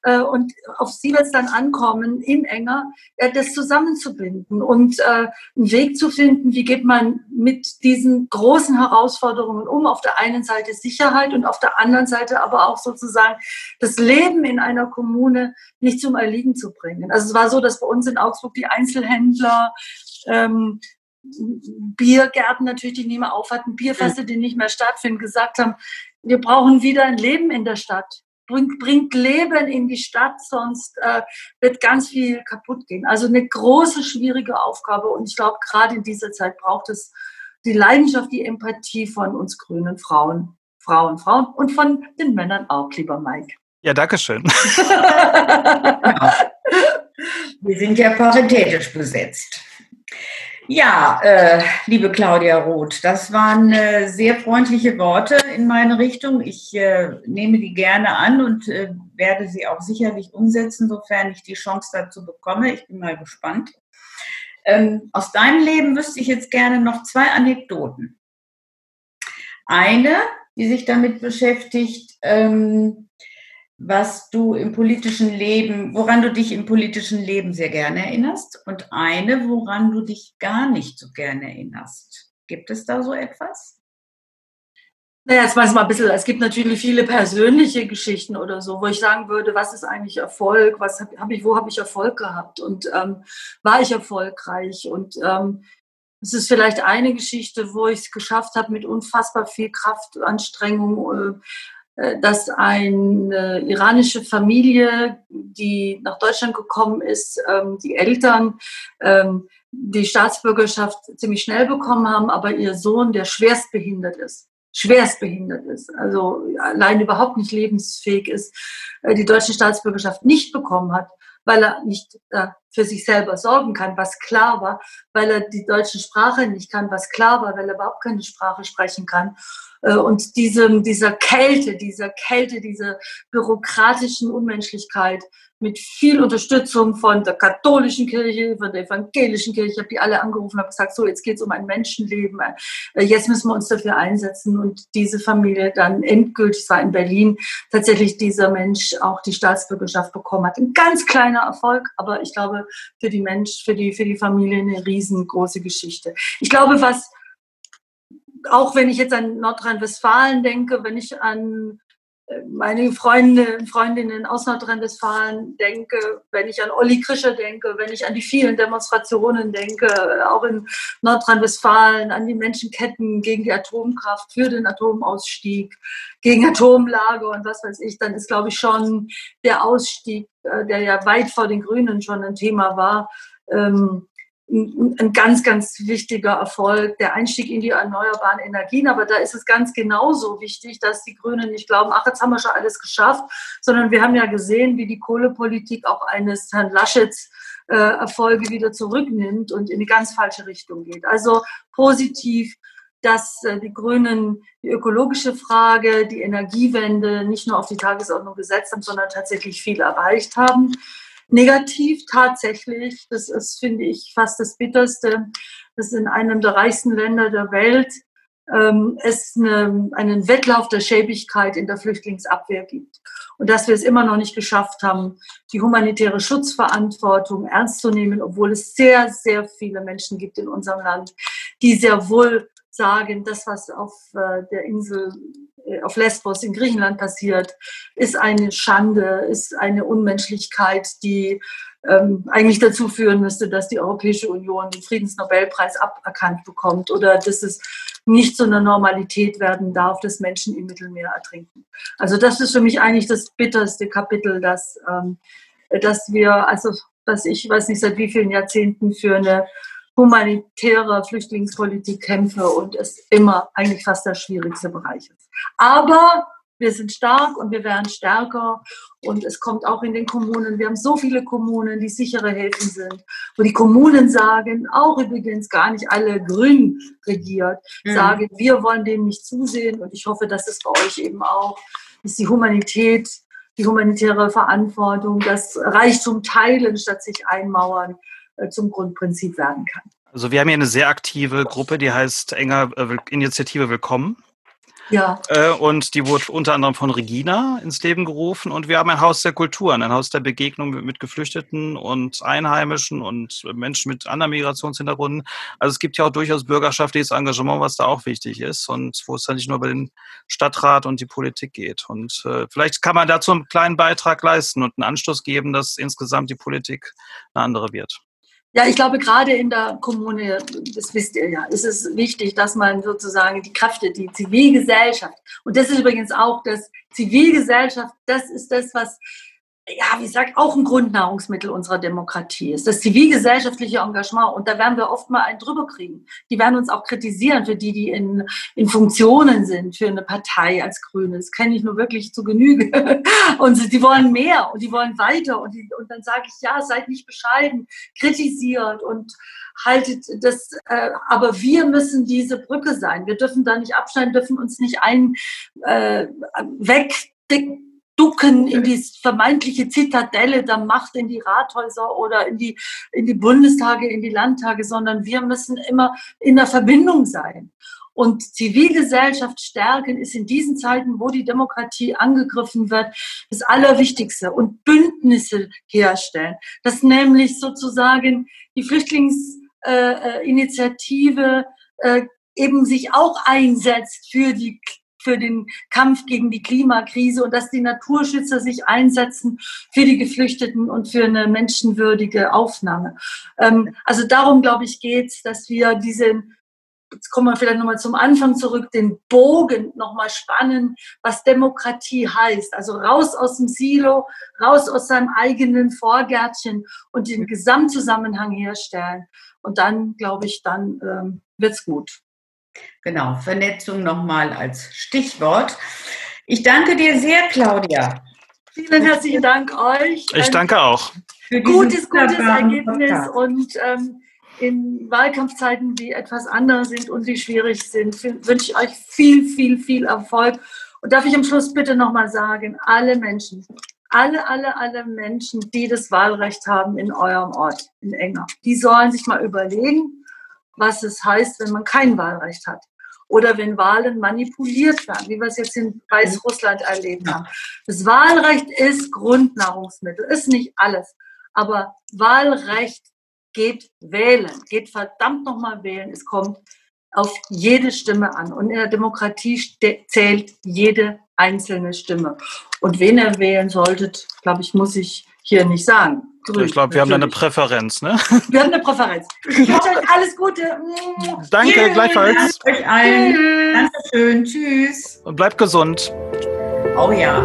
äh, und auf sie wird es dann ankommen, in enger, äh, das zusammenzubinden und äh, einen Weg zu finden, wie geht man mit diesen großen Herausforderungen um. Auf der einen Seite Sicherheit und auf der anderen Seite aber auch sozusagen das Leben in einer Kommune nicht zum Erliegen zu bringen. Also es war so, dass bei uns in Augsburg die Einzelhändler ähm, Biergärten natürlich, die nicht mehr auf hatten, Bierfeste, die nicht mehr stattfinden, gesagt haben, wir brauchen wieder ein Leben in der Stadt bringt, bringt Leben in die Stadt, sonst äh, wird ganz viel kaputt gehen. Also eine große, schwierige Aufgabe und ich glaube, gerade in dieser Zeit braucht es die Leidenschaft, die Empathie von uns grünen Frauen, Frauen, Frauen und von den Männern auch, lieber Mike. Ja, danke schön. Wir sind ja paritätisch besetzt. Ja, äh, liebe Claudia Roth, das waren äh, sehr freundliche Worte in meine Richtung. Ich äh, nehme die gerne an und äh, werde sie auch sicherlich umsetzen, sofern ich die Chance dazu bekomme. Ich bin mal gespannt. Ähm, aus deinem Leben wüsste ich jetzt gerne noch zwei Anekdoten. Eine, die sich damit beschäftigt, ähm, was du im politischen Leben, woran du dich im politischen Leben sehr gerne erinnerst und eine, woran du dich gar nicht so gerne erinnerst. Gibt es da so etwas? Naja, jetzt weiß mal ein bisschen, es gibt natürlich viele persönliche Geschichten oder so, wo ich sagen würde, was ist eigentlich Erfolg, was habe hab ich, wo habe ich Erfolg gehabt und ähm, war ich erfolgreich und ähm, es ist vielleicht eine Geschichte, wo ich es geschafft habe, mit unfassbar viel Kraftanstrengung äh, dass eine iranische Familie, die nach Deutschland gekommen ist, ähm, die Eltern ähm, die Staatsbürgerschaft ziemlich schnell bekommen haben, aber ihr Sohn, der schwerstbehindert ist, schwerstbehindert ist, also allein überhaupt nicht lebensfähig ist, äh, die deutsche Staatsbürgerschaft nicht bekommen hat, weil er nicht für sich selber sorgen kann, was klar war, weil er die deutsche Sprache nicht kann, was klar war, weil er überhaupt keine Sprache sprechen kann. Äh, und diese, dieser Kälte, dieser Kälte, dieser bürokratischen Unmenschlichkeit mit viel Unterstützung von der katholischen Kirche, von der evangelischen Kirche, ich habe die alle angerufen, habe gesagt, so jetzt geht es um ein Menschenleben, äh, jetzt müssen wir uns dafür einsetzen und diese Familie dann endgültig, es war in Berlin, tatsächlich dieser Mensch auch die Staatsbürgerschaft bekommen hat. Ein ganz kleiner Erfolg, aber ich glaube für die Mensch, für die, für die Familie eine riesengroße Geschichte. Ich glaube, was auch wenn ich jetzt an Nordrhein-Westfalen denke, wenn ich an meine Freunde, Freundinnen aus Nordrhein-Westfalen denke, wenn ich an Olli Krischer denke, wenn ich an die vielen Demonstrationen denke, auch in Nordrhein-Westfalen, an die Menschenketten gegen die Atomkraft, für den Atomausstieg, gegen Atomlager und was weiß ich, dann ist, glaube ich, schon der Ausstieg, äh, der ja weit vor den Grünen schon ein Thema war, ähm, ein ganz, ganz wichtiger Erfolg, der Einstieg in die erneuerbaren Energien. Aber da ist es ganz genauso wichtig, dass die Grünen nicht glauben, ach, jetzt haben wir schon alles geschafft, sondern wir haben ja gesehen, wie die Kohlepolitik auch eines Herrn Laschets äh, Erfolge wieder zurücknimmt und in eine ganz falsche Richtung geht. Also positiv, dass äh, die Grünen die ökologische Frage, die Energiewende nicht nur auf die Tagesordnung gesetzt haben, sondern tatsächlich viel erreicht haben. Negativ tatsächlich, das ist, finde ich, fast das Bitterste, dass in einem der reichsten Länder der Welt ähm, es eine, einen Wettlauf der Schäbigkeit in der Flüchtlingsabwehr gibt. Und dass wir es immer noch nicht geschafft haben, die humanitäre Schutzverantwortung ernst zu nehmen, obwohl es sehr, sehr viele Menschen gibt in unserem Land, die sehr wohl sagen, das, was auf äh, der Insel auf Lesbos in Griechenland passiert, ist eine Schande, ist eine Unmenschlichkeit, die ähm, eigentlich dazu führen müsste, dass die Europäische Union den Friedensnobelpreis aberkannt bekommt oder dass es nicht zu einer Normalität werden darf, dass Menschen im Mittelmeer ertrinken. Also das ist für mich eigentlich das bitterste Kapitel, dass, ähm, dass wir, also dass ich weiß nicht seit wie vielen Jahrzehnten für eine humanitäre Flüchtlingspolitik kämpfe und es immer eigentlich fast der schwierigste Bereich ist. Aber wir sind stark und wir werden stärker und es kommt auch in den Kommunen. Wir haben so viele Kommunen, die sichere Häfen sind, wo die Kommunen sagen, auch übrigens gar nicht alle grün regiert, mhm. sagen, wir wollen dem nicht zusehen und ich hoffe, dass es bei euch eben auch ist die Humanität, die humanitäre Verantwortung, das Reichtum teilen statt sich einmauern zum Grundprinzip werden kann. Also wir haben hier eine sehr aktive Gruppe, die heißt enger äh, Initiative Willkommen. Ja. Äh, und die wurde unter anderem von Regina ins Leben gerufen. Und wir haben ein Haus der Kulturen, ein Haus der Begegnung mit Geflüchteten und Einheimischen und Menschen mit anderen Migrationshintergründen. Also es gibt ja auch durchaus bürgerschaftliches Engagement, was da auch wichtig ist und wo es dann nicht nur über den Stadtrat und die Politik geht. Und äh, vielleicht kann man dazu einen kleinen Beitrag leisten und einen Anstoß geben, dass insgesamt die Politik eine andere wird. Ja, ich glaube, gerade in der Kommune, das wisst ihr ja, ist es wichtig, dass man sozusagen die Kräfte, die Zivilgesellschaft, und das ist übrigens auch das Zivilgesellschaft, das ist das, was ja, wie gesagt, auch ein Grundnahrungsmittel unserer Demokratie ist. Das zivilgesellschaftliche Engagement. Und da werden wir oft mal einen drüber kriegen. Die werden uns auch kritisieren für die, die in, in Funktionen sind, für eine Partei als Grüne. Das kenne ich nur wirklich zu Genüge. Und die wollen mehr und die wollen weiter. Und, die, und dann sage ich, ja, seid nicht bescheiden, kritisiert und haltet das, äh, aber wir müssen diese Brücke sein. Wir dürfen da nicht abschneiden, dürfen uns nicht ein äh, weg ducken in die vermeintliche Zitadelle der Macht in die Rathäuser oder in die, in die Bundestage, in die Landtage, sondern wir müssen immer in der Verbindung sein. Und Zivilgesellschaft stärken ist in diesen Zeiten, wo die Demokratie angegriffen wird, das Allerwichtigste. Und Bündnisse herstellen, dass nämlich sozusagen die Flüchtlingsinitiative äh, äh, eben sich auch einsetzt für die für den Kampf gegen die Klimakrise und dass die Naturschützer sich einsetzen für die Geflüchteten und für eine menschenwürdige Aufnahme. Ähm, also darum, glaube ich, geht es, dass wir diesen jetzt kommen wir vielleicht nochmal zum Anfang zurück, den Bogen nochmal spannen, was Demokratie heißt. Also raus aus dem Silo, raus aus seinem eigenen Vorgärtchen und den Gesamtzusammenhang herstellen. Und dann, glaube ich, dann ähm, wird's gut. Genau, Vernetzung nochmal als Stichwort. Ich danke dir sehr, Claudia. Vielen herzlichen Dank euch. Ich danke auch. gutes, gutes Ergebnis und ähm, in Wahlkampfzeiten, die etwas anders sind und die schwierig sind, wünsche ich euch viel, viel, viel Erfolg. Und darf ich am Schluss bitte nochmal sagen, alle Menschen, alle, alle, alle Menschen, die das Wahlrecht haben in eurem Ort, in Enger, die sollen sich mal überlegen, was es heißt, wenn man kein Wahlrecht hat. Oder wenn Wahlen manipuliert werden, wie wir es jetzt in Weißrussland erlebt haben. Das Wahlrecht ist Grundnahrungsmittel, ist nicht alles. Aber Wahlrecht geht wählen, geht verdammt nochmal wählen. Es kommt auf jede Stimme an. Und in der Demokratie zählt jede einzelne Stimme. Und wen ihr wählen solltet, glaube ich, muss ich hier nicht sagen. Grün, ich glaube, wir haben eine Präferenz, ne? Wir haben eine Präferenz. Ich wünsche euch alles Gute. Danke, Tschüss. gleichfalls. Danke euch allen. Dankeschön. Tschüss. Und bleibt gesund. Oh ja.